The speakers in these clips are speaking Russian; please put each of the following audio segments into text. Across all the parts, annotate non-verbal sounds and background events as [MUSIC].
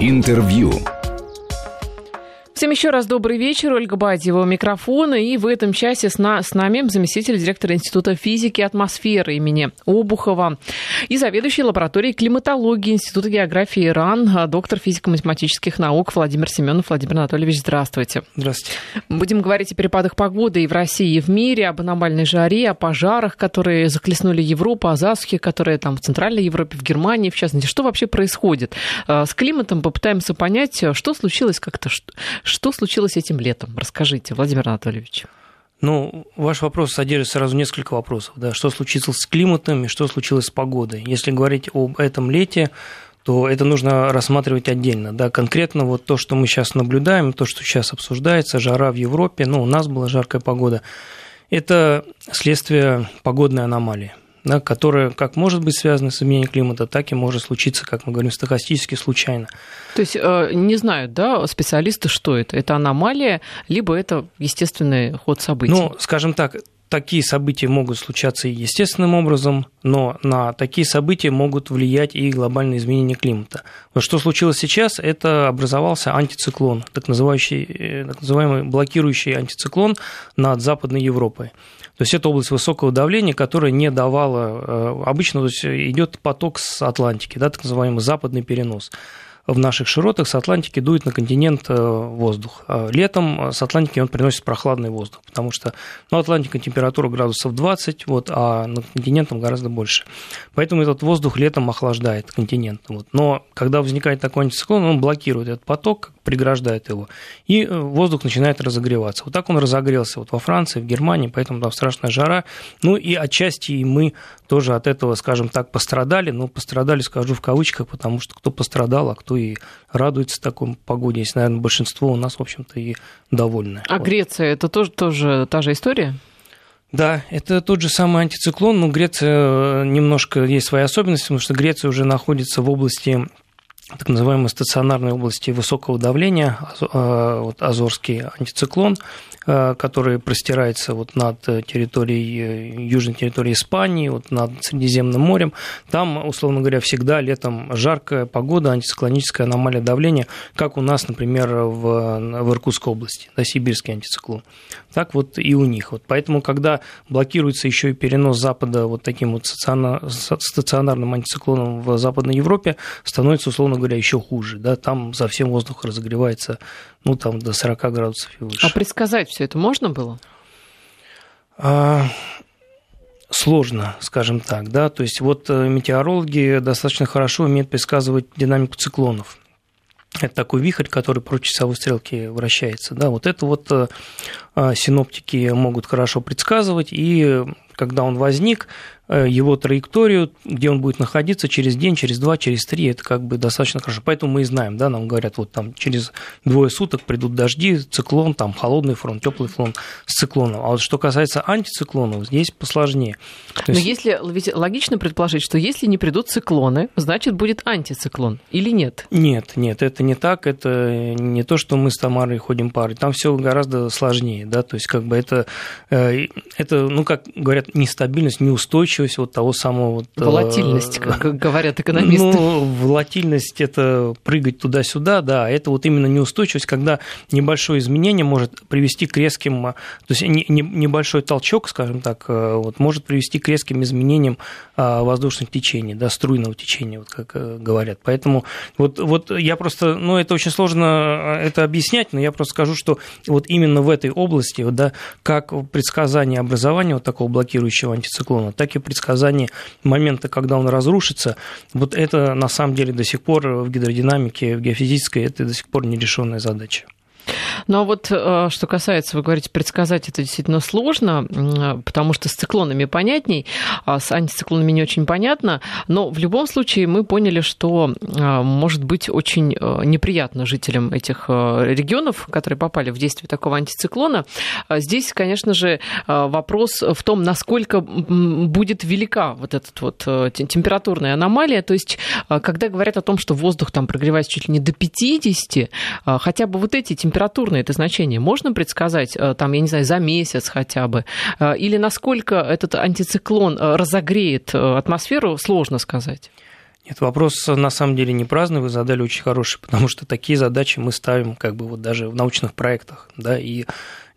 Интервью. Всем еще раз добрый вечер. Ольга Бадьева у микрофона. И в этом часе с, на, с нами заместитель директора Института физики и атмосферы имени Обухова и заведующий лабораторией климатологии Института географии ИРАН, доктор физико-математических наук Владимир Семенов. Владимир Анатольевич, здравствуйте. Здравствуйте. Будем говорить о перепадах погоды и в России, и в мире, об аномальной жаре, о пожарах, которые захлестнули Европу, о засухе, которые там в Центральной Европе, в Германии, в частности. Что вообще происходит? Э, с климатом попытаемся понять, что случилось как-то, что случилось этим летом? Расскажите, Владимир Анатольевич. Ну, ваш вопрос содержит сразу несколько вопросов. Да? Что случилось с климатом и что случилось с погодой? Если говорить об этом лете, то это нужно рассматривать отдельно. Да, конкретно вот то, что мы сейчас наблюдаем, то, что сейчас обсуждается, жара в Европе, ну, у нас была жаркая погода, это следствие погодной аномалии да, которая как может быть связана с изменением климата, так и может случиться, как мы говорим, стахастически случайно. То есть э, не знают, да, специалисты, что это? Это аномалия, либо это естественный ход событий? Ну, скажем так, такие события могут случаться естественным образом, но на такие события могут влиять и глобальные изменения климата. Вот что случилось сейчас, это образовался антициклон, так, называемый, э, так называемый блокирующий антициклон над Западной Европой. То есть это область высокого давления, которая не давала, э, обычно идет поток с Атлантики, да, так называемый западный перенос в наших широтах с Атлантики дует на континент э, воздух. А летом с Атлантики он приносит прохладный воздух, потому что ну, Атлантика температура градусов 20, вот, а на континентом гораздо больше. Поэтому этот воздух летом охлаждает континент. Вот. Но когда возникает такой антициклон, он блокирует этот поток, преграждает его, и э, воздух начинает разогреваться. Вот так он разогрелся вот во Франции, в Германии, поэтому там страшная жара. Ну и отчасти и мы тоже от этого, скажем так, пострадали, но пострадали, скажу в кавычках, потому что кто пострадал, а кто и радуется такой погоде, если, наверное, большинство у нас, в общем-то, и довольны. А вот. Греция, это тоже, тоже та же история? Да, это тот же самый антициклон, но Греция э, немножко есть свои особенности, потому что Греция уже находится в области так называемой стационарной области высокого давления, э, вот Азорский антициклон, э, который простирается вот над территорией, э, южной территорией Испании, вот над Средиземным морем. Там, условно говоря, всегда летом жаркая погода, антициклоническая аномалия давления, как у нас, например, в, в Иркутской области, да, сибирский антициклон. Так вот и у них. Вот поэтому, когда блокируется еще и перенос Запада вот таким вот стационарным антициклоном в Западной Европе, становится, условно говоря, еще хуже. Да? Там совсем воздух разогревается ну, там, до 40 градусов и выше. А предсказать все это можно было? А, сложно, скажем так, да, то есть вот э, метеорологи достаточно хорошо умеют предсказывать динамику циклонов. Это такой вихрь, который против часовой стрелки вращается. Да, вот это вот э, синоптики могут хорошо предсказывать, и когда он возник, Э, его траекторию, где он будет находиться через день, через два, через три, это как бы достаточно хорошо. Поэтому мы и знаем, да, нам говорят, вот там через двое суток придут дожди, циклон, там холодный фронт, теплый фронт с циклоном. А вот что касается антициклонов, здесь посложнее. То есть... Но если, ведь логично предположить, что если не придут циклоны, значит будет антициклон или нет? Нет, нет, это не так, это не то, что мы с Тамарой ходим парой, там все гораздо сложнее, да, то есть как бы это, э, это ну, как говорят, нестабильность, неустойчивость, устойчивость вот того самого... Вот, э, волатильность, как [LAUGHS] говорят экономисты. Ну, волатильность – это прыгать туда-сюда, да, это вот именно неустойчивость, когда небольшое изменение может привести к резким, то есть небольшой толчок, скажем так, э, вот, может привести к резким изменениям э, воздушных течений, да, струйного течения, вот как говорят. Поэтому вот, вот я просто, ну, это очень сложно это объяснять, но я просто скажу, что вот именно в этой области, вот, да, как предсказание образования вот такого блокирующего антициклона, так и предсказание момента, когда он разрушится, вот это на самом деле до сих пор в гидродинамике, в геофизической, это до сих пор нерешенная задача. А вот э, что касается, вы говорите, предсказать это действительно сложно, потому что с циклонами понятней, а с антициклонами не очень понятно, но в любом случае мы поняли, что э, может быть очень э, неприятно жителям этих регионов, которые попали в действие такого антициклона. А здесь, конечно же, вопрос в том, насколько будет велика вот эта вот температурная аномалия, то есть когда говорят о том, что воздух там прогревается чуть ли не до 50, хотя бы вот эти температуры температурное это значение можно предсказать, э, там, я не знаю, за месяц хотя бы? Э, или насколько этот антициклон э, разогреет атмосферу, сложно сказать? Нет, вопрос на самом деле не праздный, вы задали очень хороший, потому что такие задачи мы ставим как бы вот даже в научных проектах, да, и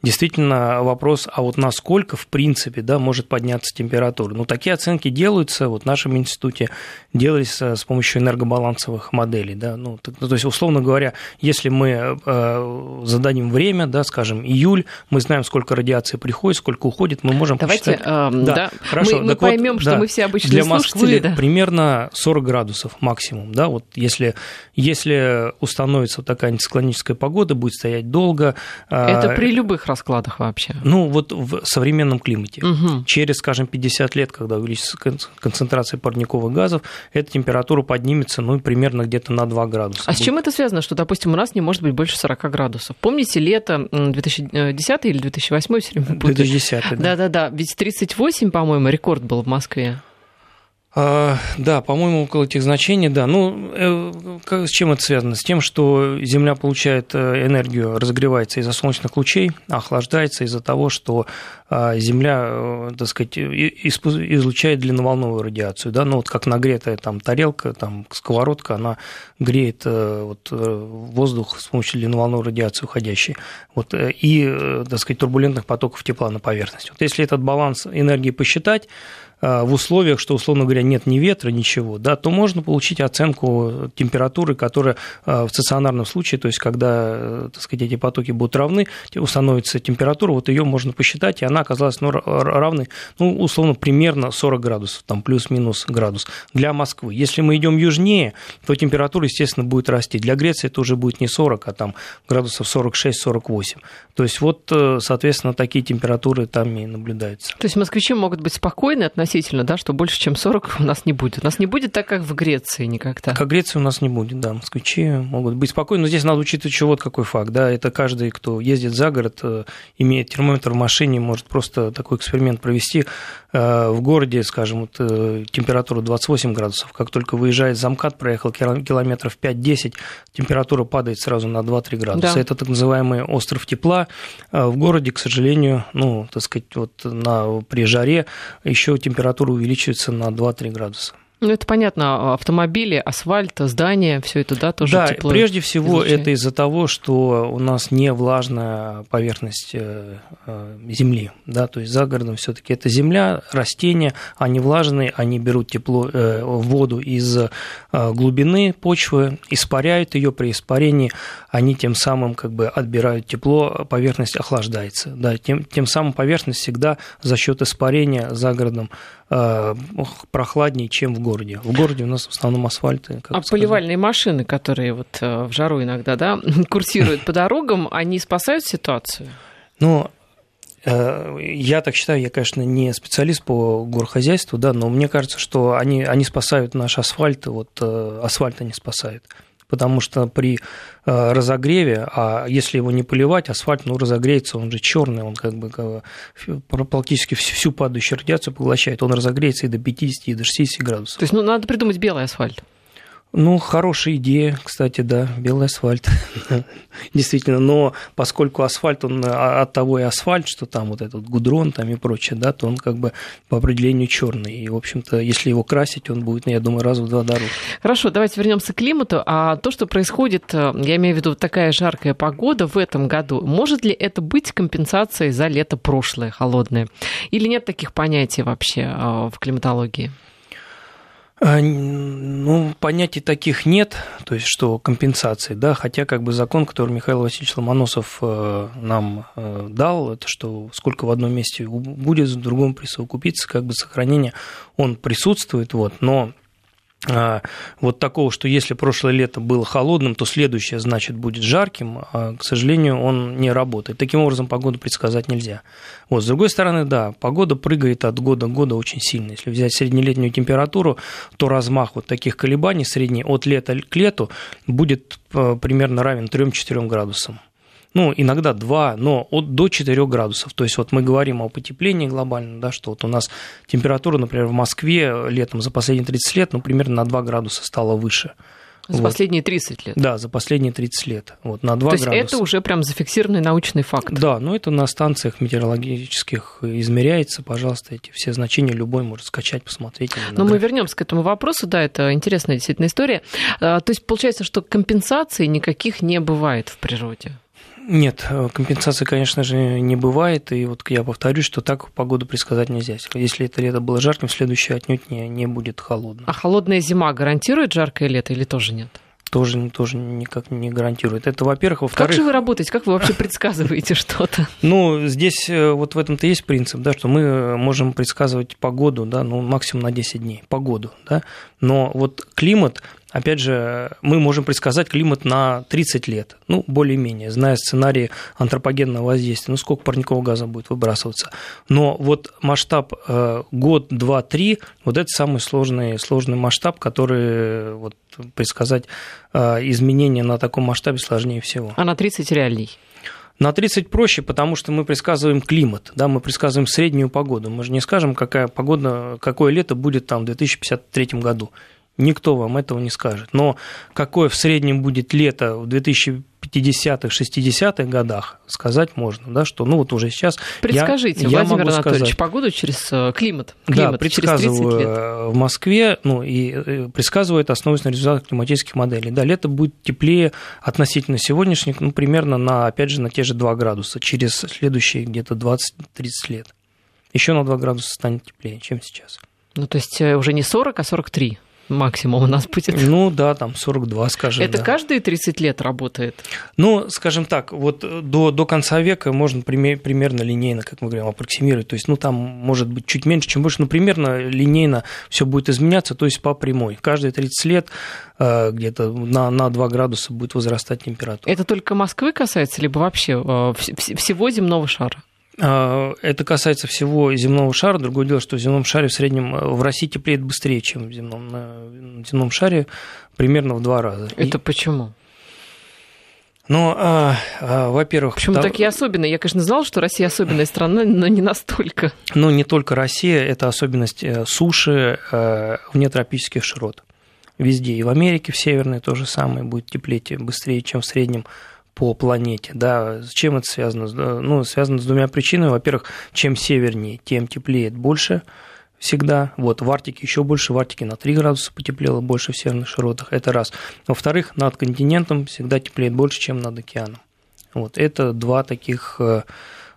действительно вопрос, а вот насколько, в принципе, да, может подняться температура. Ну, такие оценки делаются, вот в нашем институте делались с помощью энергобалансовых моделей, да, ну, то, то есть, условно говоря, если мы э, зададим время, да, скажем, июль, мы знаем, сколько радиации приходит, сколько уходит, мы можем Давайте, посчитать. Э, да, да, хорошо. Мы, мы поймем, вот, что да, мы все обычные Для Москвы да. примерно 40 градусов максимум, да, вот если, если установится такая антициклоническая погода, будет стоять долго. Это при любых раскладах вообще? Ну, вот в современном климате. Угу. Через, скажем, 50 лет, когда увеличится концентрация парниковых газов, эта температура поднимется, ну, примерно где-то на 2 градуса. А с чем это связано, что, допустим, у нас не может быть больше 40 градусов? Помните, лето 2010 или 2008 все время 2010, да. Да-да-да, ведь 38, по-моему, рекорд был в Москве. А, да, по-моему, около этих значений, да. Ну, э, с чем это связано? С тем, что Земля получает э, энергию, разогревается из-за солнечных лучей, охлаждается из-за того, что а, Земля, э, так сказать, излучает длинноволновую радиацию, да, ну вот как нагретая там тарелка, там сковородка, она греет вот, воздух с помощью длинноволновой радиации уходящей, вот, и, так сказать, турбулентных потоков тепла на поверхности. Вот если этот баланс энергии посчитать, в условиях, что, условно говоря, нет ни ветра, ничего, да, то можно получить оценку температуры, которая э, в стационарном случае, то есть когда, э, так сказать, эти потоки будут равны, установится температура, вот ее можно посчитать, и она оказалась ну, равной, ну, условно, примерно 40 градусов, там плюс-минус градус для Москвы. Если мы идем южнее, то температура, естественно, будет расти. Для Греции это уже будет не 40, а там градусов 46-48. То есть вот, соответственно, такие температуры там и наблюдаются. То есть москвичи могут быть спокойны относительно относительно, да, что больше, чем 40 у нас не будет. У нас не будет так, как в Греции никогда. Как в Греции у нас не будет, да. Москвичи могут быть спокойны. Но здесь надо учитывать еще вот какой факт, да, это каждый, кто ездит за город, э, имеет термометр в машине, может просто такой эксперимент провести. Э, в городе, скажем, вот, э, температура 28 градусов, как только выезжает замкат, проехал километров 5-10, температура падает сразу на 2-3 градуса. Да. Это так называемый остров тепла. В городе, к сожалению, ну, так сказать, вот на, при жаре еще температура температура увеличивается на 2-3 градуса. Ну, это понятно, автомобили, асфальт, здания, все это, да, тоже Да, тепло прежде всего излучает. это из-за того, что у нас не влажная поверхность э, э, земли, да, то есть за городом все таки это земля, растения, они влажные, они берут тепло, э, воду из глубины почвы, испаряют ее при испарении, они тем самым как бы отбирают тепло, поверхность охлаждается, да, тем, тем самым поверхность всегда за счет испарения за городом прохладнее, чем в городе. В городе у нас в основном асфальт. А сказать. поливальные машины, которые вот э, в жару иногда да, [LAUGHS] курсируют по дорогам, они спасают ситуацию? Ну, э, я так считаю, я, конечно, не специалист по горхозяйству, да, но мне кажется, что они, они спасают наш асфальт, вот асфальт они спасают потому что при э, разогреве, а если его не поливать, асфальт, ну, разогреется, он же черный, он как бы практически всю падающую радиацию поглощает, он разогреется и до 50, и до 60 градусов. То есть, ну, надо придумать белый асфальт. Ну, хорошая идея, кстати, да, белый асфальт. [LAUGHS] Действительно, но поскольку асфальт, он а, от того и асфальт, что там вот этот гудрон там и прочее, да, то он как бы по определению черный. И, в общем-то, если его красить, он будет, я думаю, раза в два дороже. Хорошо, давайте вернемся к климату. А то, что происходит, э, я имею в виду такая жаркая погода в этом году, может ли это быть компенсацией за лето прошлое, холодное? Или нет таких понятий вообще э, в климатологии? А, ну, понятий таких нет, то есть что компенсации, да, хотя как бы закон, который Михаил Васильевич Ломоносов э, нам э, дал, это что сколько в одном месте будет, в другом присовокупиться, как бы сохранение, он присутствует, вот, но вот такого, что если прошлое лето было холодным, то следующее, значит, будет жарким, а, к сожалению, он не работает. Таким образом, погоду предсказать нельзя. Вот, с другой стороны, да, погода прыгает от года к году очень сильно. Если взять среднелетнюю температуру, то размах вот таких колебаний средний от лета к лету будет а, примерно равен 3-4 градусам ну, иногда 2, но от, до 4 градусов. То есть вот мы говорим о потеплении глобально, да, что вот у нас температура, например, в Москве летом за последние 30 лет, ну, примерно на 2 градуса стала выше. За вот. последние 30 лет? Да, за последние 30 лет. Вот, на 2 То градуса. есть это уже прям зафиксированный научный факт? Да, но это на станциях метеорологических измеряется. Пожалуйста, эти все значения любой может скачать, посмотреть. Но мы вернемся к этому вопросу. Да, это интересная действительно история. А, то есть получается, что компенсаций никаких не бывает в природе? Нет, э, компенсации, конечно же, не бывает. И вот я повторюсь, что так погоду предсказать нельзя. Если это лето было жарким, следующее отнюдь не, не будет холодно. А холодная зима гарантирует жаркое лето или тоже нет? тоже, тоже никак не гарантирует. Это, во-первых. Во-вторых... Как же вы работаете? Как вы вообще предсказываете [LAUGHS] что-то? Ну, здесь э, вот в этом-то есть принцип, да, что мы можем предсказывать погоду, да, ну, максимум на 10 дней, погоду, да, но вот климат Опять же, мы можем предсказать климат на 30 лет, ну, более-менее, зная сценарии антропогенного воздействия, ну, сколько парникового газа будет выбрасываться. Но вот масштаб э, год, два, три, вот это самый сложный, сложный масштаб, который вот, предсказать э, изменения на таком масштабе сложнее всего. А на 30 реальней? На 30 проще, потому что мы предсказываем климат, да, мы предсказываем среднюю погоду. Мы же не скажем, какая погода, какое лето будет там в 2053 году. Никто вам этого не скажет. Но какое в среднем будет лето в 2050-х, 60-х годах, сказать можно, да, что ну вот уже сейчас... Предскажите, я, Владимир я Анатольевич, сказать, погоду через э, климат, климат да, предсказываю лет. в Москве, ну и э, предсказываю это, основываясь на результатах климатических моделей. Да, лето будет теплее относительно сегодняшних, ну, примерно на, опять же, на те же 2 градуса через следующие где-то 20-30 лет. Еще на 2 градуса станет теплее, чем сейчас. Ну, то есть э, уже не 40, а 43 максимум у нас будет. Ну да, там 42, скажем. Это да. каждые 30 лет работает? Ну, скажем так, вот до, до конца века можно примерно линейно, как мы говорим, аппроксимировать. То есть, ну, там может быть чуть меньше, чем больше, но примерно линейно все будет изменяться, то есть по прямой. Каждые 30 лет э, где-то на, на 2 градуса будет возрастать температура. Это только Москвы касается, либо вообще э, всего земного шара? А, это касается всего земного шара. Другое дело, что в земном шаре в среднем э, в России теплеет быстрее, чем в земном, на земном шаре, примерно в два раза. Это И... почему? Ну, а, а, во-первых... Почему потому... такие особенные? Я, конечно, знала, что Россия особенная страна, но не настолько. [LAUGHS] Ну, не только Россия, это особенность э, суши э, вне тропических широт. Везде. И в Америке, в Северной, то же самое, будет теплеть быстрее, чем в среднем по планете. Да, с чем это связано? Ну, связано с двумя причинами. Во-первых, чем севернее, тем теплеет больше всегда. Вот в Арктике еще больше, в Арктике на 3 градуса потеплело больше в северных широтах. Это раз. Во-вторых, над континентом всегда теплеет больше, чем над океаном. Вот это два таких э,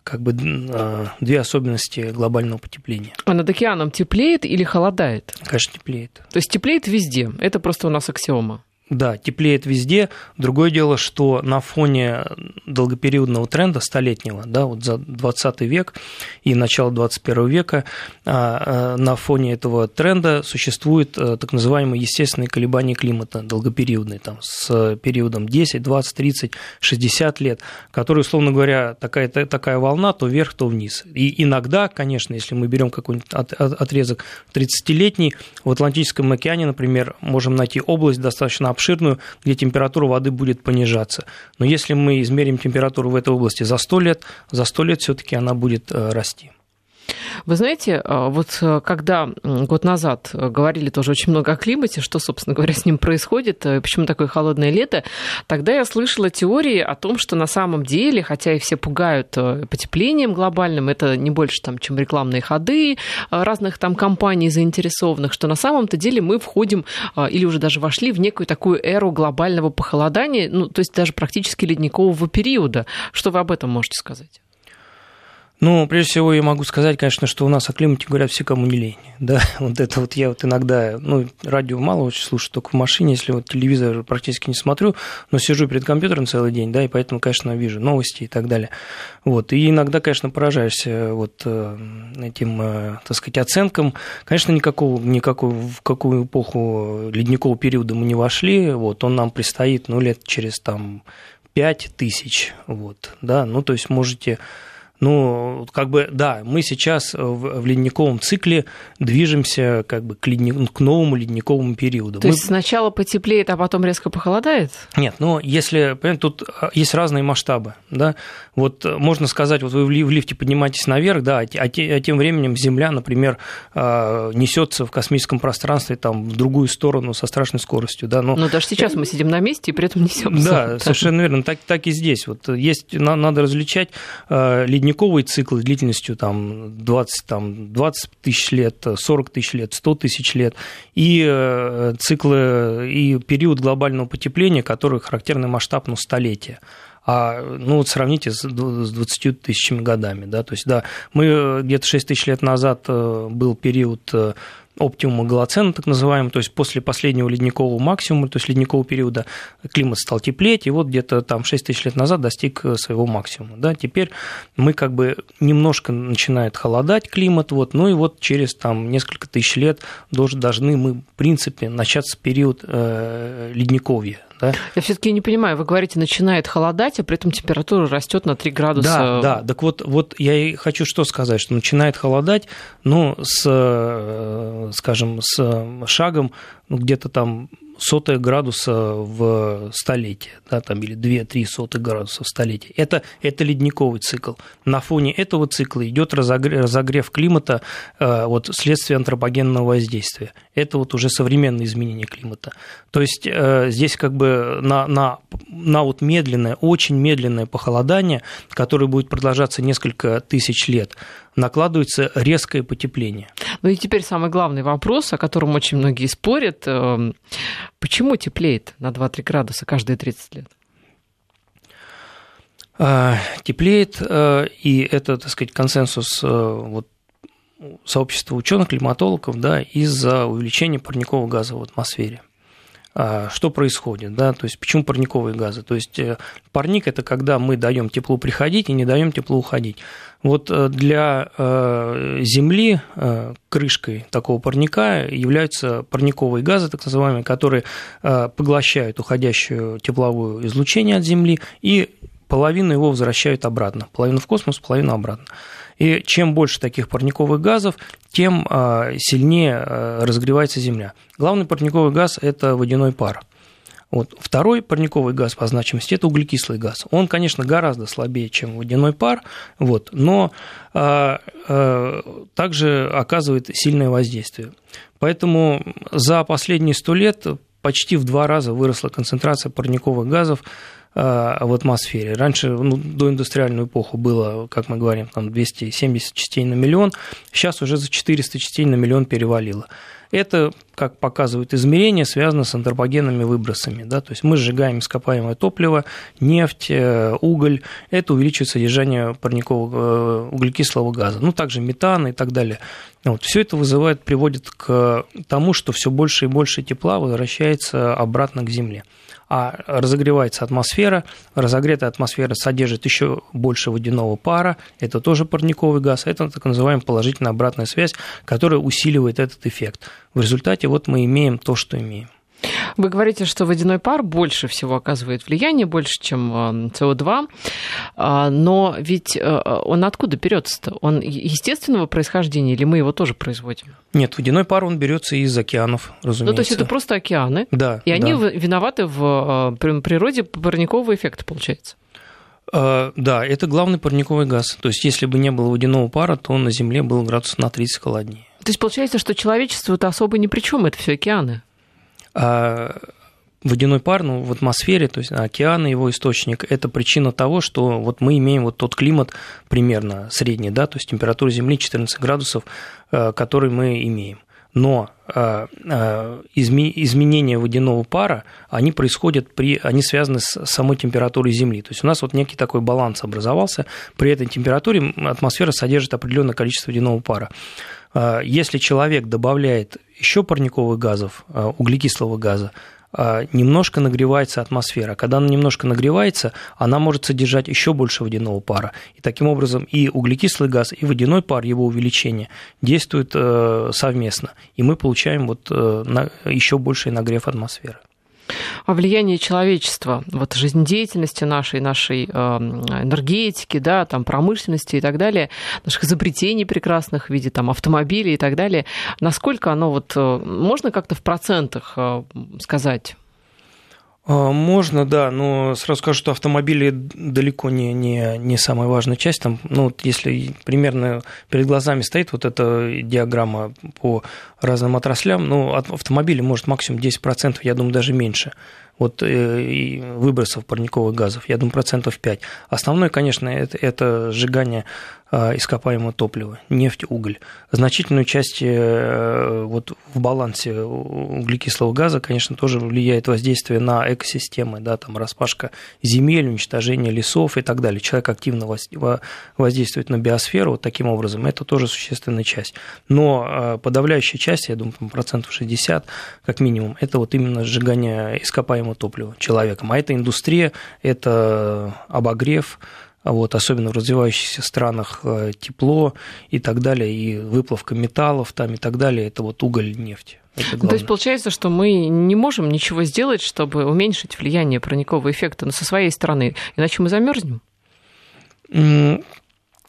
как бы э, две особенности глобального потепления. А над океаном теплеет или холодает? Конечно, теплеет. То есть теплеет везде. Это просто у нас аксиома. Да, теплеет везде. Другое дело, что на фоне долгопериодного тренда столетнего, да, вот за 20 век и начало 21 века, а, а, на фоне этого тренда существует э, так называемые естественные колебания климата, долгопериодные, там, с периодом 10, 20, 30, 60 лет, которые, условно говоря, такая, такая волна то вверх, то вниз. И иногда, конечно, если мы берем какой-нибудь отрезок 30-летний, в Атлантическом океане, например, можем найти область достаточно обширную, где температура воды будет понижаться. Но если мы измерим температуру в этой области за 100 лет, за 100 лет все-таки она будет э, расти. Вы знаете, а, вот э, когда год назад э, говорили тоже очень много о климате, что, собственно говоря, с ним происходит, э, почему такое холодное лето, тогда я слышала теории о том, что на самом деле, хотя и все пугают потеплением глобальным, это не больше, там, чем рекламные ходы разных там компаний заинтересованных, что на самом-то деле мы входим или уже даже вошли в некую такую эру глобального похолодания, ну, то есть даже практически ледникового периода. Что вы об этом можете сказать? Ну, прежде всего, я могу сказать, конечно, что у нас о климате говорят все, кому не лень. [LAUGHS] Да, вот это вот я вот иногда, ну, радио мало очень слушаю, только в машине, если вот телевизор практически не смотрю, но сижу перед компьютером целый день, да, и поэтому, конечно, вижу новости и так далее. Вот, и иногда, конечно, поражаешься вот э, этим, э, так сказать, оценкам. Конечно, никакого, никакого, в какую эпоху ледникового периода мы не вошли, вот, он нам предстоит, ну, лет через там пять тысяч, вот, да, ну, то есть можете Ну, как бы, да, мы сейчас в, в ледниковом цикле движемся как бы к, ледник, к новому ледниковому периоду. То мы... есть сначала потеплеет, а потом резко похолодает? Нет, но если, понимаете, тут а, есть разные масштабы, да, вот э, можно сказать, вот вы в лифте поднимаетесь наверх, да, а, а тем временем Земля, например, а, несется в космическом пространстве там в другую сторону со страшной скоростью, да, но... Но даже сейчас мы сидим на месте и при этом несем. Да, совершенно верно, так, так и здесь. Вот есть, надо различать ледниковые циклы длительностью там 20, там, 20 тысяч лет, 40 тысяч лет, 100 тысяч лет, и э, циклы, и период глобального потепления, который характерный масштаб, ну, столетия. А ну вот сравните с 20 тысячами годами, да, то есть, да, мы э, где-то 6 тысяч лет назад э, был период оптимума Голоцена, так называемый, то есть после последнего ледникового максимума, то есть ледникового периода, климат стал теплеть, и вот где-то там 6 тысяч лет назад достиг э, своего максимума. Да? Теперь мы как бы немножко начинает холодать климат, вот, ну и вот через там несколько тысяч лет должны мы, в принципе, начаться период э, ледниковья, да? Я все-таки не понимаю, вы говорите, начинает холодать, а при этом температура растет на 3 градуса. Да, да. Так вот, вот я и хочу что сказать, что начинает холодать, ну, с, э, скажем, с шагом ну, где-то там сотая градуса в столетие, да, там, или 2-3 сотых градуса в столетие. Это, это ледниковый цикл. На фоне этого цикла идет разогрев, разогрев климата э, вот, вследствие антропогенного воздействия. Это вот уже современные изменения климата. То есть э, здесь как бы на, на, на вот медленное, очень медленное похолодание, которое будет продолжаться несколько тысяч лет, накладывается резкое потепление. Ну и теперь самый главный вопрос, о котором очень многие спорят. Эм, почему теплеет на 2-3 градуса каждые 30 лет? А, теплеет, э, и это, так сказать, консенсус э, вот, сообщества ученых-климатологов да, из-за увеличения парникового газа в атмосфере. А, что происходит, да, то есть почему парниковые газы? То есть э, парник это когда мы даем теплу приходить и не даем теплу уходить. Вот э, для э, Земли крышкой такого парника являются парниковые газы, так называемые, которые поглощают уходящую тепловое излучение от Земли и половину его возвращают обратно, половину в космос, половину обратно. И чем больше таких парниковых газов, тем а, сильнее а, разогревается Земля. Главный парниковый газ – это водяной пар. Вот. Второй парниковый газ по значимости – это углекислый газ. Он, конечно, гораздо слабее, чем водяной пар, вот, но а, а, также оказывает сильное воздействие. Поэтому за последние сто лет почти в два раза выросла концентрация парниковых газов в атмосфере. Раньше, ну, до индустриальную эпоху было, как мы говорим, там 270 частей на миллион, сейчас уже за 400 частей на миллион перевалило. Это, как показывают измерения, связано с антропогенными выбросами. Да? То есть мы сжигаем ископаемое топливо, нефть, э, уголь. Это увеличивает содержание парникового э, углекислого газа. Ну, также метан и так далее. Вот. Все это вызывает, приводит к тому, что все больше и больше тепла возвращается обратно к Земле а разогревается атмосфера, разогретая атмосфера содержит еще больше водяного пара, это тоже парниковый газ, это так называемая положительная обратная связь, которая усиливает этот эффект. В результате вот мы имеем то, что имеем. Вы говорите, что водяной пар больше всего оказывает влияние, больше, чем э, СО2, а, но ведь э, он откуда берется-то? Он естественного происхождения или мы его тоже производим? Нет, водяной пар он берется из океанов, разумеется. Ну, то есть это просто океаны, да, и они да. виноваты в э, природе парникового эффекта, получается? Да, это главный парниковый газ. То есть, если бы не было водяного пара, то на Земле было градусов на 30 холоднее. То есть, получается, что человечество-то особо ни при чем, это все океаны? А водяной пар ну, в атмосфере, то есть океаны, его источник, это причина того, что вот мы имеем вот тот климат примерно средний, да, то есть температура Земли 14 градусов, э, который мы имеем. Но э, э, изменения водяного пара, они происходят при, они связаны с самой температурой Земли. То есть у нас вот некий такой баланс образовался. При этой температуре атмосфера содержит определенное количество водяного пара. Если человек добавляет еще парниковых газов, а, углекислого газа, а, немножко нагревается атмосфера. Когда она немножко нагревается, она может содержать еще больше водяного пара. И таким образом и углекислый газ, и водяной пар, его увеличение действуют э, совместно. И мы получаем вот э, еще больший нагрев атмосферы. А влияние человечества, вот жизнедеятельности нашей, нашей эм, энергетики, да, там, промышленности и так далее, наших изобретений прекрасных в виде там, автомобилей и так далее, насколько оно вот, э, можно как-то в процентах э, сказать? А, можно, да, но сразу скажу, что автомобили далеко не, не, не самая важная часть. Там, ну, вот если примерно перед глазами стоит вот эта диаграмма по разным отраслям, ну, автомобили может максимум 10%, я думаю, даже меньше вот, э, выбросов парниковых газов, я думаю, процентов 5. Основное, конечно, это, это сжигание ископаемого топлива, нефть, уголь. Значительную часть э, вот, в балансе углекислого газа, конечно, тоже влияет воздействие на экосистемы, да, там распашка земель, уничтожение лесов и так далее. Человек активно воздействует на биосферу вот таким образом, это тоже существенная часть. Но а, подавляющая часть, я думаю, процентов 60 как минимум, это вот именно сжигание ископаемого топлива человеком. А это индустрия, это обогрев, вот, особенно в развивающихся странах э, тепло и так далее, и выплавка металлов там и так далее, это вот уголь, нефть. Ну, то есть получается, что мы не можем ничего сделать, чтобы уменьшить влияние парникового эффекта но со своей стороны, иначе мы замерзнем?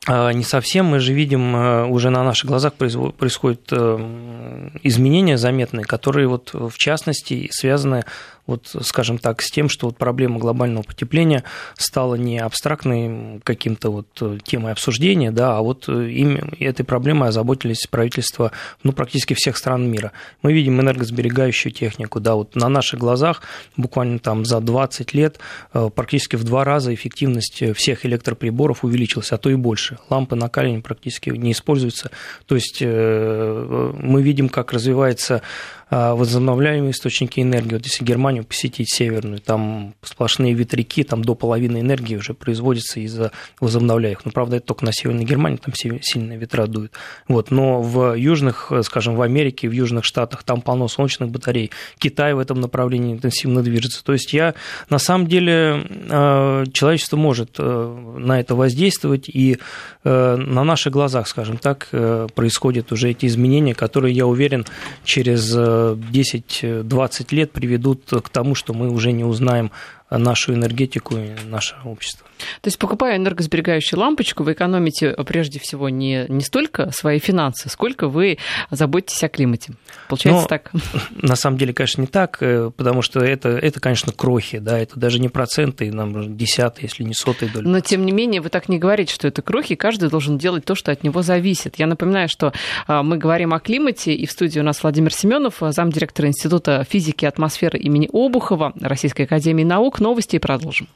А, не совсем. Мы же видим, э, уже на наших глазах происходят э, изменения заметные, которые вот в частности связаны вот, скажем так, с тем, что вот проблема глобального потепления стала не абстрактной каким-то вот э, темой обсуждения, да, а вот э, им, этой проблемой озаботились правительства ну, практически всех стран мира. Мы видим энергосберегающую технику, да, вот на наших глазах буквально там за 20 лет э, практически в два раза эффективность всех электроприборов увеличилась, а то и больше. Лампы накаливания практически не используются. То есть мы видим, как развивается возобновляемые источники энергии. Вот если Германию посетить северную, там сплошные ветряки, там до половины энергии уже производится из-за возобновляемых. Ну, правда, это только на Северной Германии, там сильные ветра дуют. Вот. Но в южных, скажем, в Америке, в южных штатах, там полно солнечных батарей. Китай в этом направлении интенсивно движется. То есть я, на самом деле, а, человечество может э, на это воздействовать, и э, на наших глазах, скажем так, э, происходят уже эти изменения, которые, я уверен, через 10-20 лет приведут к тому, что мы уже не узнаем нашу энергетику и наше общество. То есть, покупая энергосберегающую лампочку, вы экономите прежде всего не, не столько свои финансы, сколько вы заботитесь о климате. Получается Но, так? [LAUGHS] На самом деле, конечно, не так, э, потому что это, это, конечно, крохи, да, это даже не проценты, нам десятые, если не сотые доли. Но, тем не менее, вы так не говорите, что это крохи, каждый должен делать то, что от него зависит. Я напоминаю, что а, мы говорим о климате, и в студии у нас Владимир Семенов, замдиректора Института физики и атмосферы имени Обухова Российской Академии Наук. Новости и продолжим.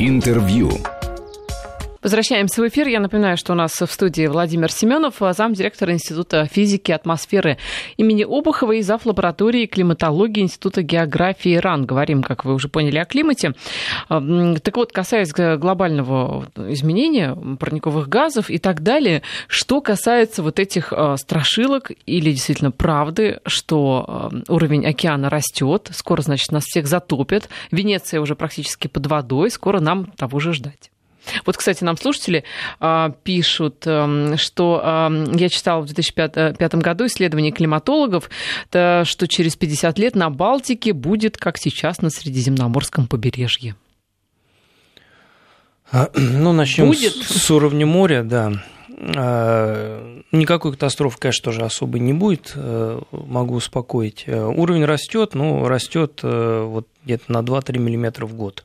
Интервью. Возвращаемся в эфир. Я напоминаю, что у нас в студии Владимир Семенов, замдиректора Института физики атмосферы имени Обухова и зав. лаборатории климатологии Института географии РАН. Говорим, как вы уже поняли, о климате. Так вот, касаясь глобального изменения парниковых газов и так далее, что касается вот этих а, страшилок или действительно правды, что а, уровень океана растет, скоро, значит, нас всех затопят, Венеция уже практически под водой, скоро нам того же ждать. Вот, кстати, нам слушатели а, пишут, а, что а, я читала в 2005 э, году исследование климатологов, то, что через 50 лет на Балтике будет, как сейчас, на Средиземноморском побережье. А, [CLEARS THROAT] ну, начнем будет? С, с уровня моря, да. А, никакой катастрофы, конечно, тоже особо не будет, э, могу успокоить. Э, уровень растет, но растет вот где-то на 2-3 мм в год.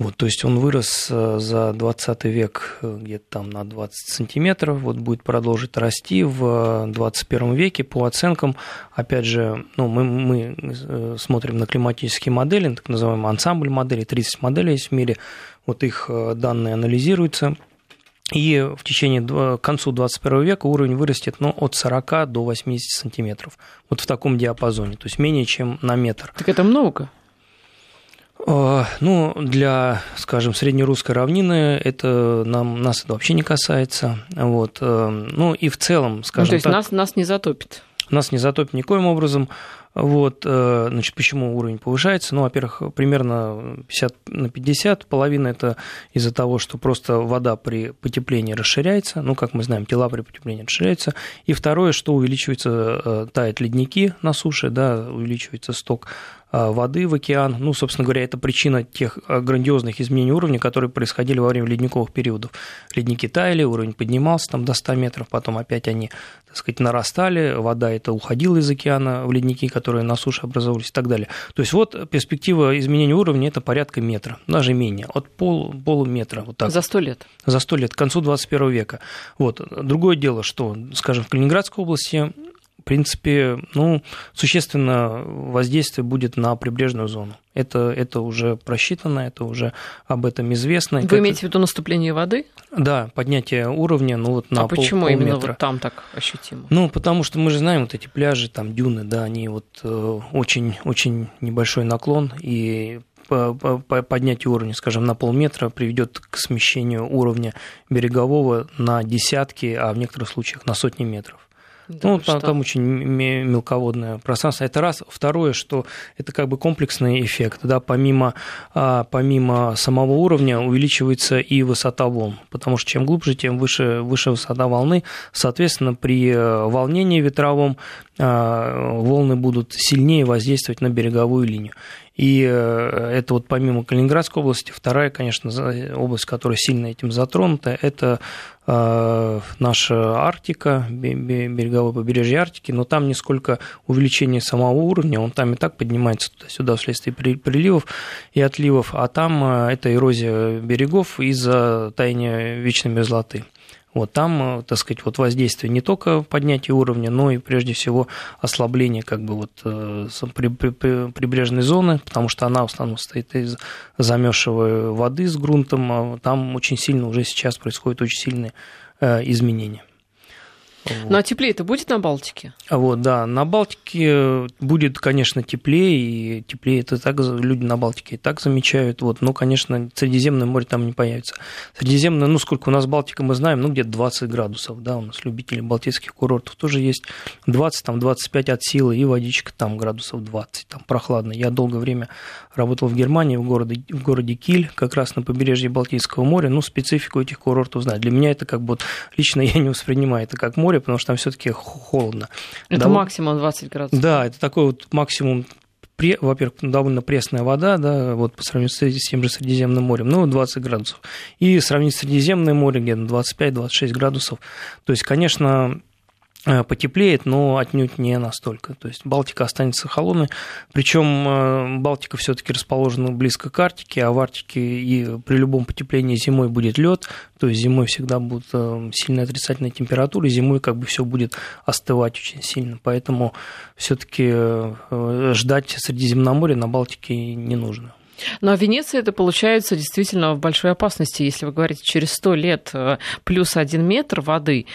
Вот, то есть он вырос э, за 20 век э, где-то там на 20 сантиметров, вот будет продолжить расти в 21 веке по оценкам. Опять же, ну, мы, мы э, смотрим на климатические модели, так называемый ансамбль моделей, 30 моделей есть в мире, вот их данные анализируются. И в течение к концу 21 века уровень вырастет ну, от 40 до 80 сантиметров. Вот в таком диапазоне, то есть менее чем на метр. Так это много? А, ну, для, скажем, среднерусской равнины это нам, нас это вообще не касается. Вот. Э, ну и в целом, скажем ну, то есть так, нас, нас не затопит? Нас не затопит никоим образом. Вот, э, значит, почему уровень повышается? Ну, во-первых, примерно 50 на 50, половина это из-за того, что просто вода при потеплении расширяется, ну, как мы знаем, тела при потеплении расширяются, и второе, что увеличивается, э, тают ледники на суше, да, увеличивается сток воды в океан. Ну, собственно говоря, это причина тех э, грандиозных изменений уровня, которые происходили во время ледниковых периодов. Ледники таяли, уровень поднимался там до 100 метров, потом опять они, так сказать, нарастали, вода это уходила из океана в ледники, которые на суше образовывались и так далее. То есть вот перспектива изменения уровня – это порядка метра, даже менее, от пол, полуметра. Вот так. За сто лет? За сто лет, к концу 21 века. Вот. Другое дело, что, скажем, в Калининградской области в принципе, ну, существенно воздействие будет на прибрежную зону. Это, это уже просчитано, это уже об этом известно. Вы как... имеете в виду наступление воды? Да, поднятие уровня, ну вот на А пол, почему полметра. именно вот там так ощутимо? Ну, потому что мы же знаем вот эти пляжи, там дюны, да, они вот э, очень, очень небольшой наклон, и поднятие уровня, скажем, на полметра приведет к смещению уровня берегового на десятки, а в некоторых случаях на сотни метров. Да, ну, там, там очень мелководное пространство. Это раз. Второе, что это как бы комплексный эффект. Да, помимо, а, помимо самого уровня увеличивается и высота волн, потому что чем глубже, тем выше, выше высота волны. Соответственно, при э, волнении ветровом а, волны будут сильнее воздействовать на береговую линию. И э, это вот помимо Калининградской области, вторая, конечно, область, которая сильно этим затронута, это э, наша Арктика, береговое побережье Арктики, но там не сколько увеличение самого уровня, он там и так поднимается туда-сюда вследствие приливов и отливов, а там э, это эрозия берегов из-за таяния вечной мерзлоты. Вот там, э, так сказать, вот воздействие не только поднятие уровня, но и прежде всего ослабление как бы вот э, прибрежной зоны, потому что она в основном состоит из замерзшего воды с грунтом, а там очень сильно уже сейчас происходят очень сильные э, изменения. Ну а теплее это будет на Балтике? Вот, да, на Балтике будет, конечно, теплее, и теплее это так люди на Балтике и так замечают, вот, но, конечно, Средиземное море там не появится. Средиземное, ну, сколько у нас Балтика, мы знаем, ну, где-то 20 градусов, да, у нас любители балтийских курортов тоже есть 20, там, 25 от силы, и водичка там градусов 20, там, прохладно. Я долгое время работал в Германии, в городе, в городе Киль, как раз на побережье Балтийского моря, ну, специфику этих курортов знаю. Для меня это как бы, вот, лично [LAUGHS] я не воспринимаю это как море, потому что там все-таки холодно. Это Дов... максимум 20 градусов. Да, это такой вот максимум во-первых, довольно пресная вода, да, вот по сравнению с тем же Средиземным морем, ну, 20 градусов. И сравнить с Средиземным морем где-то 25-26 градусов. То есть, конечно, потеплеет, но отнюдь не настолько. То есть Балтика останется холодной. Причем э, Балтика все-таки расположена близко к Арктике, а в Арктике и при любом потеплении зимой будет лед, то есть зимой всегда будут э, сильно отрицательные температуры, зимой как бы все будет остывать очень сильно. Поэтому все-таки ждать Средиземноморья на Балтике не нужно. Ну а Венеция это получается действительно в большой опасности, если вы говорите через сто лет плюс один метр воды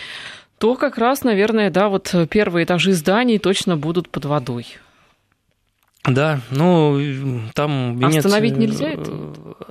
то как раз, наверное, да, вот первые этажи зданий точно будут под водой. Да, ну там Венеция... Остановить нельзя это?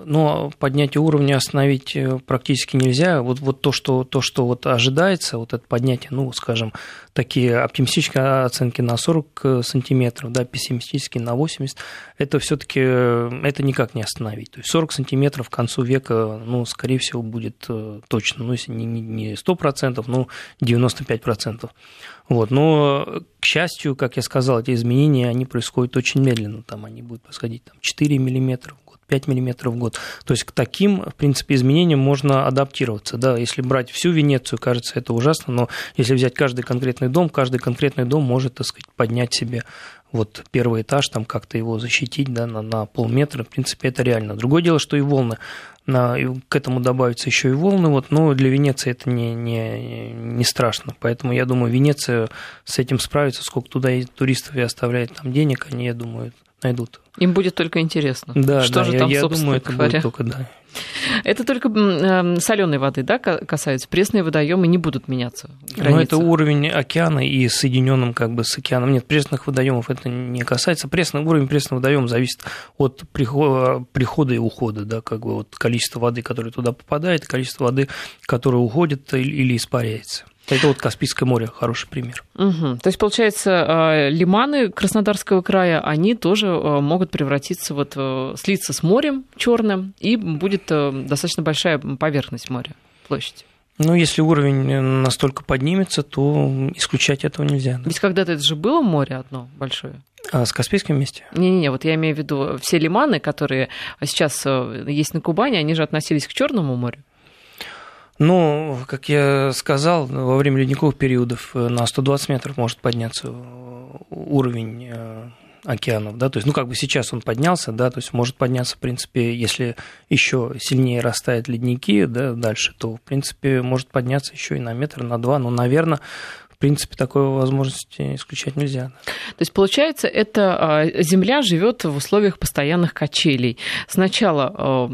Ну, поднятие уровня остановить э, практически нельзя. Вот, вот то, что, то, что вот ожидается, вот это поднятие, ну, скажем, такие оптимистические оценки на 40 э, сантиметров, да, пессимистические на 80, это все таки э, это никак не остановить. То есть 40 сантиметров к концу века, ну, скорее всего, будет точно, ну, если не, не 100%, ну, 95%. Вот. Но, к счастью, как я сказал, эти изменения, они происходят очень медленно. Там они будут происходить там, 4 миллиметра в год, 5 миллиметров в год. То есть к таким, в принципе, изменениям можно адаптироваться. Да? Если брать всю Венецию, кажется, это ужасно, но если взять каждый конкретный дом, каждый конкретный дом может, так сказать, поднять себе вот первый этаж, там как-то его защитить да, на, на полметра, в принципе, это реально. Другое дело, что и волны на, к этому добавятся еще и волны, вот, но для Венеции это не, не, не страшно. Поэтому я думаю, Венеция с этим справится, сколько туда и туристов и оставляет там денег, они, я думаю, найдут. Им будет только интересно. Да, что да, же я, там, я думаю, это говоря. будет только да. [LAUGHS] Это только эм, соленой воды, да, касается. Пресные водоемы не будут меняться. Ну, это уровень океана и соединенным как бы с океаном. Нет, пресных водоемов это не касается. Пресный уровень пресного водоема зависит от прихода и ухода, да, как бы от количества воды, которая туда попадает, количество воды, которая уходит или испаряется. Это вот Каспийское море, хороший пример. Угу. То есть, получается, лиманы Краснодарского края, они тоже могут превратиться, вот, слиться с морем черным, и будет достаточно большая поверхность моря, площадь. Ну, если уровень настолько поднимется, то исключать этого нельзя. Да. Ведь когда-то это же было море одно большое. А с Каспийским вместе? Не-не-не, вот я имею в виду все лиманы, которые сейчас э, есть на Кубани, они же относились к Черному морю. Ну, как я сказал, во время ледниковых периодов э, на 120 метров может подняться э, уровень океанов, да, то есть, ну, как бы сейчас он поднялся, да, то есть может подняться, в принципе, если еще сильнее растают ледники, да, дальше, то, в принципе, может подняться еще и на метр, на два, но, наверное, в принципе, такой возможности исключать нельзя. То есть, получается, это а, Земля живет в условиях постоянных качелей. Сначала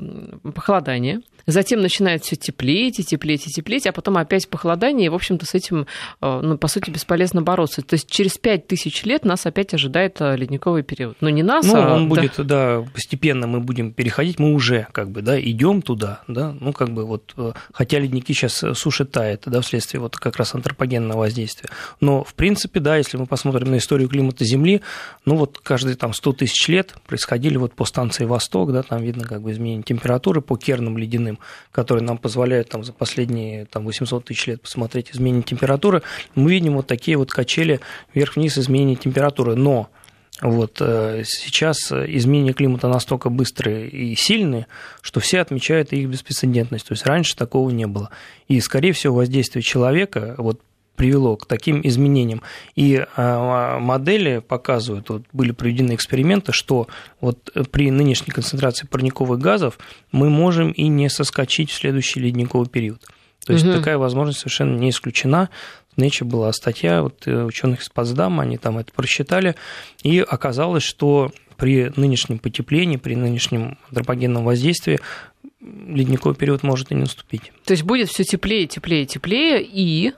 похолодание, Затем начинает все теплеть и теплеть и теплеть, а потом опять похолодание, и, в общем-то, с этим, э, ну, по сути, бесполезно бороться. То есть через 5000 лет нас опять ожидает э, ледниковый период. Но не нас, ну, а... он будет, да, постепенно мы будем переходить, мы уже, как бы, да, идем туда, да, ну, как бы вот, э, хотя ледники сейчас суши тает, да, вследствие вот как раз антропогенного воздействия. Но, в принципе, да, если мы посмотрим на историю климата Земли, ну, вот каждые там 100 тысяч лет происходили вот по станции Восток, да, там видно как бы изменение температуры по керным ледяным которые нам позволяют там, за последние там, 800 тысяч лет посмотреть изменение температуры, мы видим вот такие вот качели вверх-вниз изменения температуры. Но вот э, сейчас изменения климата настолько быстрые и сильные, что все отмечают их беспрецедентность. То есть раньше такого не было. И, скорее всего, воздействие человека, вот привело к таким изменениям. И а, модели показывают, вот были проведены эксперименты, что вот при нынешней концентрации парниковых газов мы можем и не соскочить в следующий ледниковый период. То есть угу. такая возможность совершенно не исключена. В Nature была статья вот, э, ученых из Потсдама, они там это просчитали, и оказалось, что при нынешнем потеплении, при нынешнем антропогенном воздействии ледниковый период может и не наступить. То есть будет все теплее, теплее, теплее, и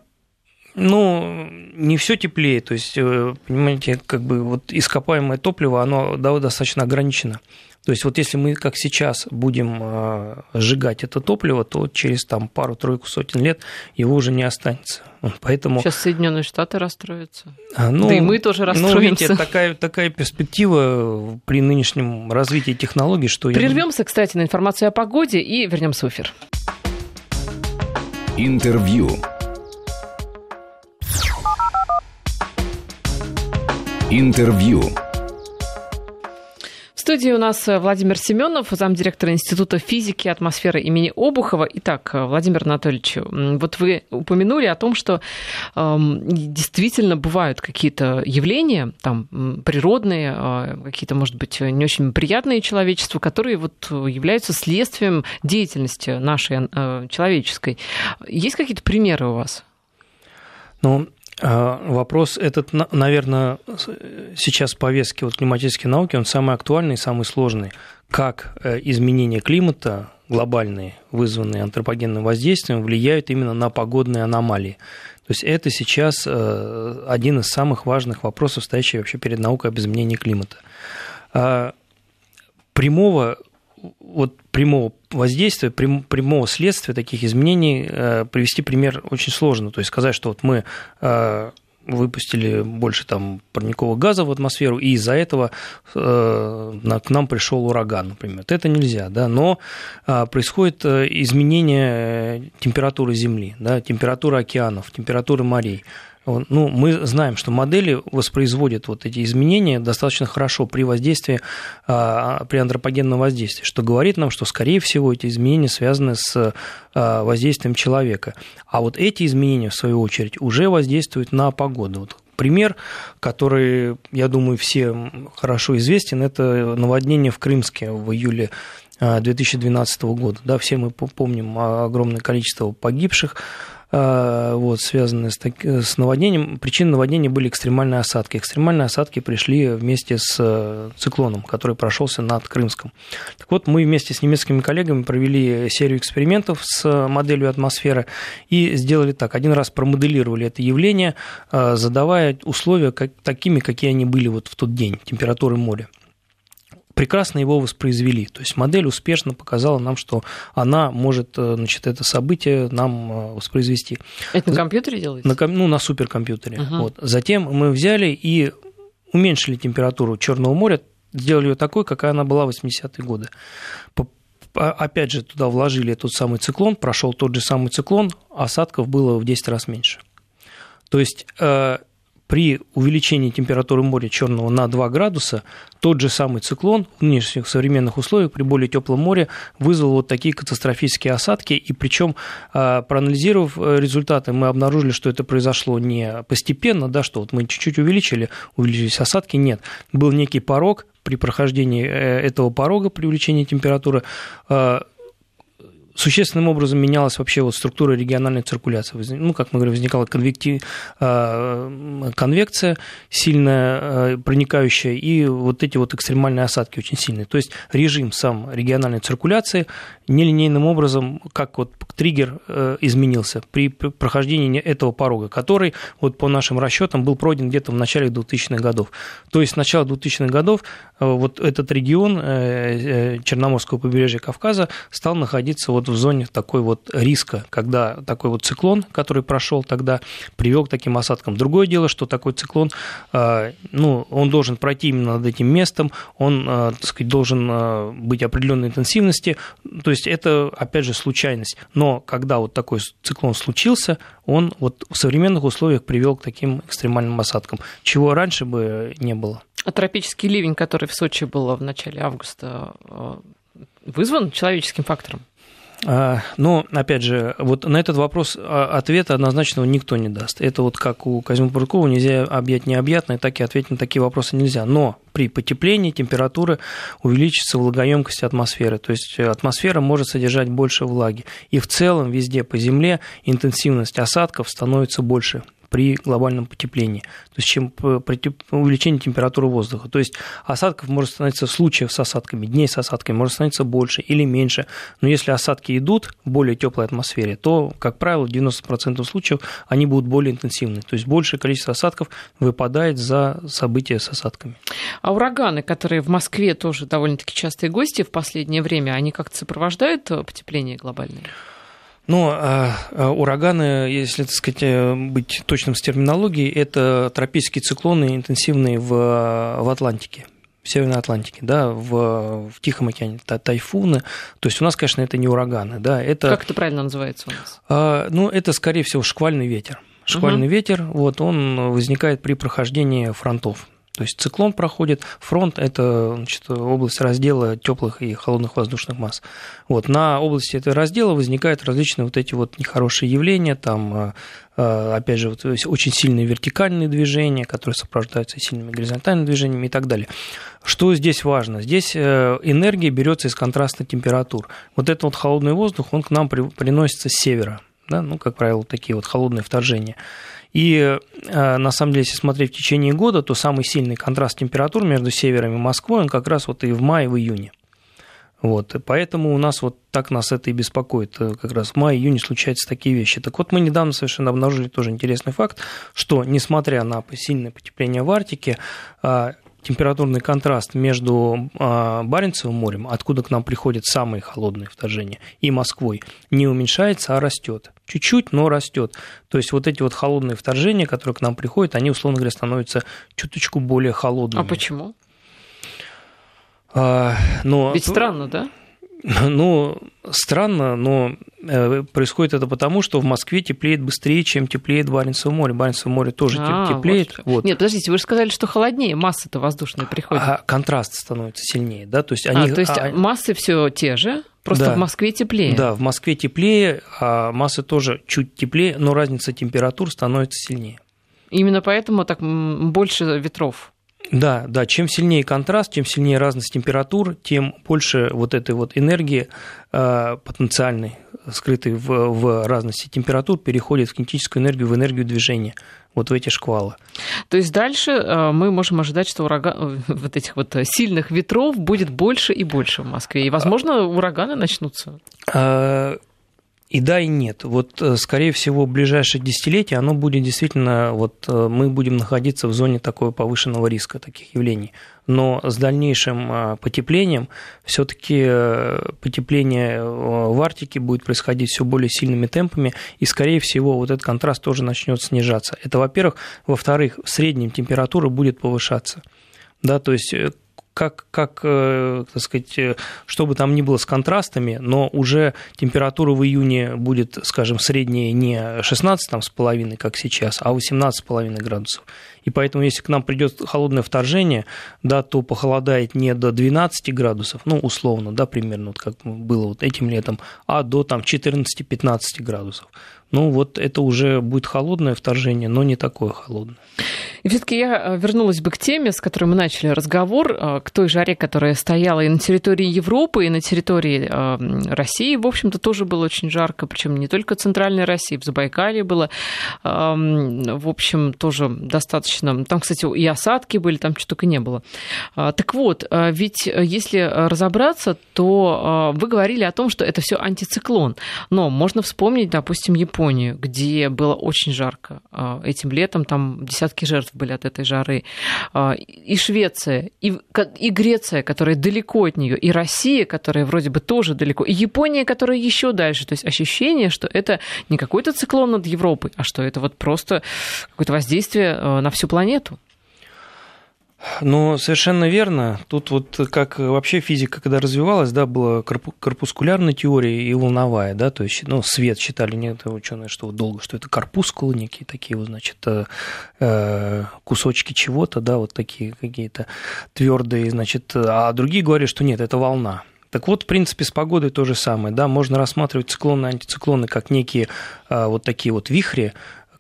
ну, не все теплее, то есть, э, понимаете, как бы вот ископаемое топливо, оно достаточно ограничено. То есть вот если мы, как сейчас, будем э, сжигать это топливо, то через там пару-тройку сотен лет его уже не останется. Поэтому... Сейчас Соединенные Штаты расстроятся. А, ну, да и мы тоже расстроимся. Ну, видите, такая, такая перспектива при нынешнем развитии технологий, что... Прервемся, я... кстати, на информацию о погоде и вернемся в эфир. Интервью. Интервью. В студии у нас Владимир Семенов, замдиректора Института физики и атмосферы имени Обухова. Итак, Владимир Анатольевич, вот вы упомянули о том, что э, действительно бывают какие-то явления, там, природные, э, какие-то, может быть, не очень приятные человечеству, которые вот являются следствием деятельности нашей э, человеческой. Есть какие-то примеры у вас? Ну, вопрос этот, наверное, сейчас в повестке вот климатической науки, он самый актуальный и самый сложный. Как э, изменения климата глобальные, вызванные антропогенным воздействием, влияют именно на погодные аномалии. То есть это сейчас э, один из самых важных вопросов, стоящий вообще перед наукой об изменении климата. А, прямого вот прямого воздействия, прямого следствия таких изменений э, привести пример очень сложно. То есть сказать, что вот мы э, выпустили больше там парникового газа в атмосферу, и из-за этого э, к нам пришел ураган, например. Это нельзя, да, но происходит изменение температуры Земли, да, температуры океанов, температуры морей. Ну, мы знаем, что модели воспроизводят вот эти изменения достаточно хорошо при воздействии, а, при антропогенном воздействии, что говорит нам, что, скорее всего, эти изменения связаны с а, воздействием человека. А вот эти изменения, в свою очередь, уже воздействуют на погоду. Вот пример, который, я думаю, всем хорошо известен, это наводнение в Крымске в июле 2012 года. Да, все мы помним огромное количество погибших, а, вот, связанные с, так, с наводнением. Причиной наводнения были экстремальные осадки. Экстремальные осадки пришли вместе с э, циклоном, который прошелся над Крымском. Так вот, мы вместе с немецкими коллегами провели серию экспериментов с моделью атмосферы и сделали так. Один раз промоделировали это явление, э, задавая условия как, такими, какие они были вот в тот день, температуры моря прекрасно его воспроизвели. То есть модель успешно показала нам, что она может значит, это событие нам воспроизвести. Это на компьютере делается? На, ну, на суперкомпьютере. Угу. Вот. Затем мы взяли и уменьшили температуру Черного моря, сделали ее такой, какая она была в 80-е годы. Опять же, туда вложили тот самый циклон, прошел тот же самый циклон, осадков было в 10 раз меньше. То есть э, при увеличении температуры моря Черного на 2 градуса тот же самый циклон в нынешних современных условиях при более теплом море вызвал вот такие катастрофические осадки. И причем, а, проанализировав э, результаты, мы обнаружили, что это произошло не постепенно, да, что вот мы чуть-чуть увеличили, увеличились осадки. Нет, был некий порог, при прохождении э, этого порога при увеличении температуры а, существенным образом менялась вообще вот структура региональной циркуляции. Ну, как мы говорим, возникала конвектив... А, конвекция сильная, а, проникающая, и вот эти вот экстремальные осадки очень сильные. То есть режим сам региональной циркуляции нелинейным образом, как вот триггер э, изменился при прохождении этого порога, который, вот по нашим расчетам, был пройден где-то в начале 2000-х годов. То есть с начала 2000-х годов э, вот этот регион э, Черноморского побережья Кавказа стал находиться вот в зоне такой вот риска, когда такой вот циклон, который прошел тогда, привел к таким осадкам. Другое дело, что такой циклон, ну, он должен пройти именно над этим местом, он, так сказать, должен быть определенной интенсивности, то есть это, опять же, случайность. Но когда вот такой циклон случился, он вот в современных условиях привел к таким экстремальным осадкам, чего раньше бы не было. А тропический ливень, который в Сочи был в начале августа, вызван человеческим фактором? А, но, опять же, вот на этот вопрос а, ответа однозначного никто не даст. Это вот как у Казима Буркова нельзя объять необъятное, так и ответить на такие вопросы нельзя. Но при потеплении температура увеличится влагоемкость атмосферы. То есть атмосфера может содержать больше влаги. И в целом везде по Земле интенсивность осадков становится больше при глобальном потеплении, то есть чем при увеличении температуры воздуха. То есть осадков может становиться, случаев с осадками, дней с осадками может становиться больше или меньше, но если осадки идут в более теплой атмосфере, то, как правило, в 90% случаев они будут более интенсивны, то есть большее количество осадков выпадает за события с осадками. А ураганы, которые в Москве тоже довольно-таки частые гости в последнее время, они как-то сопровождают потепление глобальное? Но а, а, ураганы, если так сказать, э, быть точным с терминологией, это тропические циклоны, интенсивные в, в Атлантике в Северной Атлантике, да, в, в Тихом океане, тайфуны. То есть у нас, конечно, это не ураганы, да, это... Как это правильно называется у нас? А, ну, это, скорее всего, шквальный ветер. Шквальный угу. ветер, вот он возникает при прохождении фронтов. То есть циклон проходит, фронт – это значит, область раздела теплых и холодных воздушных масс. Вот, на области этого раздела возникают различные вот эти вот нехорошие явления, там, э, э, опять же, вот очень сильные вертикальные движения, которые сопровождаются сильными горизонтальными движениями и так далее. Что здесь важно? Здесь э, энергия берется из контрастных температур. Вот этот вот холодный воздух, он к нам приносится с севера, да, ну, как правило, такие вот холодные вторжения. И э, на самом деле, если смотреть в течение года, то самый сильный контраст температур между севером и Москвой, он как раз вот и в мае, и в июне. Вот, и поэтому у нас вот так нас это и беспокоит. Э, как раз в мае-июне случаются такие вещи. Так вот, мы недавно совершенно обнаружили тоже интересный факт, что несмотря на сильное потепление в Арктике, а, температурный контраст между а, Баренцевым морем, откуда к нам приходят самые холодные вторжения, и Москвой, не уменьшается, а растет. Чуть-чуть, но растет. То есть вот эти вот холодные вторжения, которые к нам приходят, они, условно говоря, становятся чуточку более холодными. А почему? А, но... Ведь странно, да? Ну, странно, но э, происходит это потому, что в Москве теплеет быстрее, чем теплеет Баренцево море. Баренцево море тоже а, теплеет. Вот. Нет, подождите, вы же сказали, что холоднее, масса-то воздушная приходит. А контраст становится сильнее, да? То есть, они, а, то есть а... массы все те же, просто да, в Москве теплее. Да, в Москве теплее, а массы тоже чуть теплее, но разница температур становится сильнее. Именно поэтому так больше ветров. Да, да, чем сильнее контраст, чем сильнее разность температур, тем больше вот этой вот энергии э, потенциальной, скрытой в, в разности температур, переходит в кинетическую энергию, в энергию движения, вот в эти шквалы. То есть дальше э, мы можем ожидать, что ураган, [LAUGHS] вот этих вот сильных ветров будет больше и больше в Москве, и, возможно, ураганы начнутся? Э, И да, и нет. Вот, э, скорее всего, в ближайшее десятилетие оно будет действительно, вот э, мы будем находиться в зоне такого повышенного риска таких явлений. Но с дальнейшим э, потеплением все-таки потепление в Арктике будет происходить все более сильными темпами, и, скорее всего, вот этот контраст тоже начнет снижаться. Это, во-первых. Во-вторых, в среднем температура будет повышаться. Да, то есть как, как э, так сказать, э, что бы там ни было с контрастами, но уже температура в июне будет, скажем, средняя не 16 там, с половиной, как сейчас, а 18 с половиной градусов. И поэтому, если к нам придет холодное вторжение, да, то похолодает не до 12 градусов, ну, условно, да, примерно, вот как было вот этим летом, а до там 14-15 градусов ну вот это уже будет холодное вторжение, но не такое холодное. И все-таки я э, вернулась бы к теме, с которой мы начали разговор, э, к той жаре, которая стояла и на территории Европы, и на территории э, России. В общем-то, тоже было очень жарко, причем не только центральной России, в Забайкалье было, в общем, тоже достаточно. Там, кстати, и осадки были, там что только не было. Так вот, ведь если разобраться, то вы говорили о том, что это все антициклон. Но можно вспомнить, допустим, Японию Японию, где было очень жарко а, этим летом, там десятки жертв были от этой жары, а, и Швеция, и, и Греция, которая далеко от нее, и Россия, которая вроде бы тоже далеко, и Япония, которая еще дальше. То есть ощущение, что это не какой-то циклон над Европой, а что это вот просто какое-то воздействие а, на всю планету. Ну, совершенно верно. Тут вот как вообще физика, когда развивалась, да, была корпускулярная теория и волновая, да, то есть, ну, свет считали некоторые ученые, что вот долго, что это корпускулы некие такие вот, значит, э, э, кусочки чего-то, да, вот такие какие-то твердые, значит, а другие говорят, что нет, это волна. Так вот, в принципе, с погодой то же самое, да, можно рассматривать циклоны, антициклоны как некие э, вот такие вот вихри,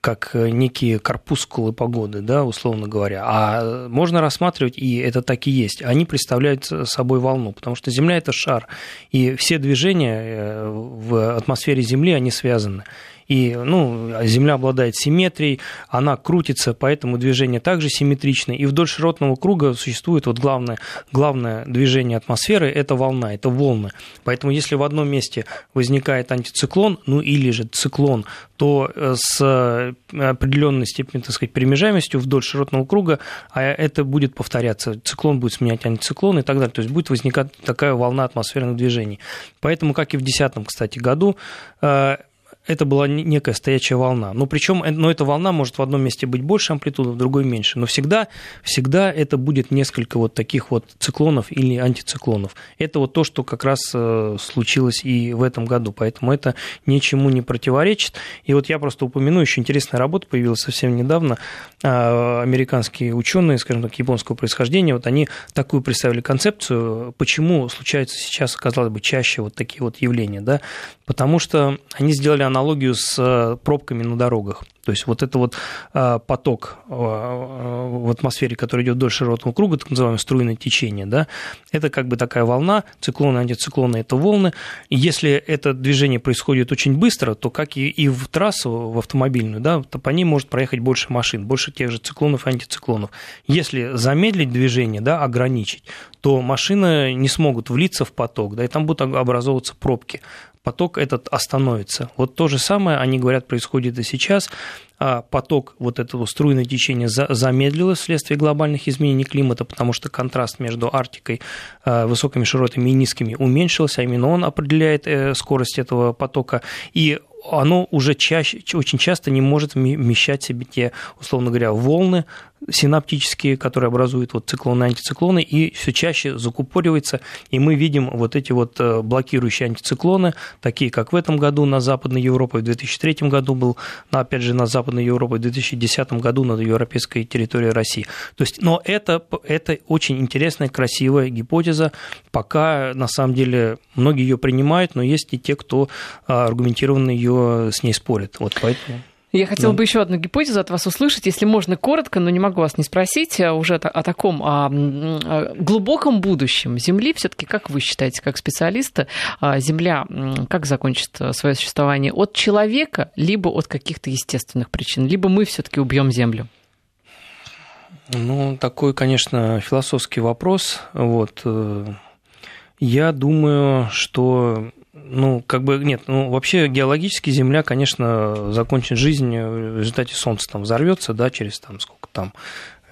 как э, некие корпускулы погоды, да, условно говоря. А можно рассматривать, и это так и есть, они представляют собой волну, потому что Земля – это шар, и все движения э, в атмосфере Земли, они связаны. И ну, Земля обладает симметрией, она крутится, поэтому движение также симметрично. И вдоль широтного круга существует вот главное, главное движение атмосферы – это волна, это волны. Поэтому если в одном месте возникает антициклон, ну или же циклон, то э, с определенной степенью, так сказать, перемежаемостью вдоль широтного круга а это будет повторяться. Циклон будет сменять антициклон и так далее. То есть будет возникать такая волна атмосферных движений. Поэтому, как и в 2010, кстати, году, э, это была некая стоячая волна. Но причем, но эта волна может в одном месте быть больше амплитуды, в другой меньше. Но всегда, всегда это будет несколько вот таких вот циклонов или антициклонов. Это вот то, что как раз э, случилось и в этом году. Поэтому это ничему не противоречит. И вот я просто упомяну, еще интересная работа появилась совсем недавно. А, американские ученые, скажем так, японского происхождения, вот они такую представили концепцию, почему случаются сейчас, казалось бы, чаще вот такие вот явления. Да? Потому что они сделали аналогию с э, пробками на дорогах. То есть вот это вот э, поток э, в атмосфере, который идет вдоль широтного круга, так называемое струйное течение, да, это как бы такая волна, циклоны, антициклоны – это волны. И если это движение происходит очень быстро, то как и в трассу, в автомобильную, да, то по ней может проехать больше машин, больше тех же циклонов и антициклонов. Если замедлить движение, да, ограничить, то машины не смогут влиться в поток, да, и там будут образовываться пробки поток этот остановится. Вот то же самое, они говорят, происходит и сейчас. А поток вот этого струйного течения замедлилось вследствие глобальных изменений климата, потому что контраст между Арктикой, а, высокими широтами и низкими уменьшился, а именно он определяет э, скорость этого потока. И оно уже чаще, очень часто не может вмещать себе те, условно говоря, волны синаптические, которые образуют вот циклоны и антициклоны, и все чаще закупоривается, и мы видим вот эти вот э, блокирующие антициклоны, такие как в этом году на Западной Европе, в 2003 году был, опять же, на Западной Европе, в 2010 году на европейской территории России. То есть, но это, это очень интересная, красивая гипотеза, пока на самом деле многие ее принимают, но есть и те, кто а, аргументированно ее с ней спорят. Вот поэтому... Я хотела да. бы еще одну гипотезу от вас услышать, если можно коротко, но не могу вас не спросить а уже о таком о глубоком будущем Земли. Все-таки, как вы считаете, как специалиста, а, Земля как закончит свое существование от человека, либо от каких-то естественных причин, либо мы все-таки убьем Землю? Ну, такой, конечно, философский вопрос. Вот. Э, я думаю, что Ну, как бы нет, ну вообще геологически Земля, конечно, закончит жизнь в результате Солнца там взорвется, да, через там сколько там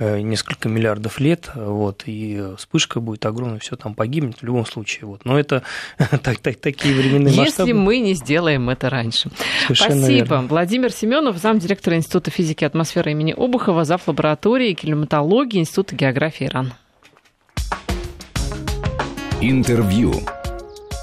Э, несколько миллиардов лет, вот, и вспышка будет огромная, все там погибнет в любом случае. Вот. Но это [LAUGHS] так, так, такие временные Если масштабы. Если мы не сделаем это раньше. Совершенно Спасибо. Верно. Владимир Семенов, замдиректора Института физики и атмосферы имени Обухова, зав. лаборатории климатологии Института географии РАН. Интервью.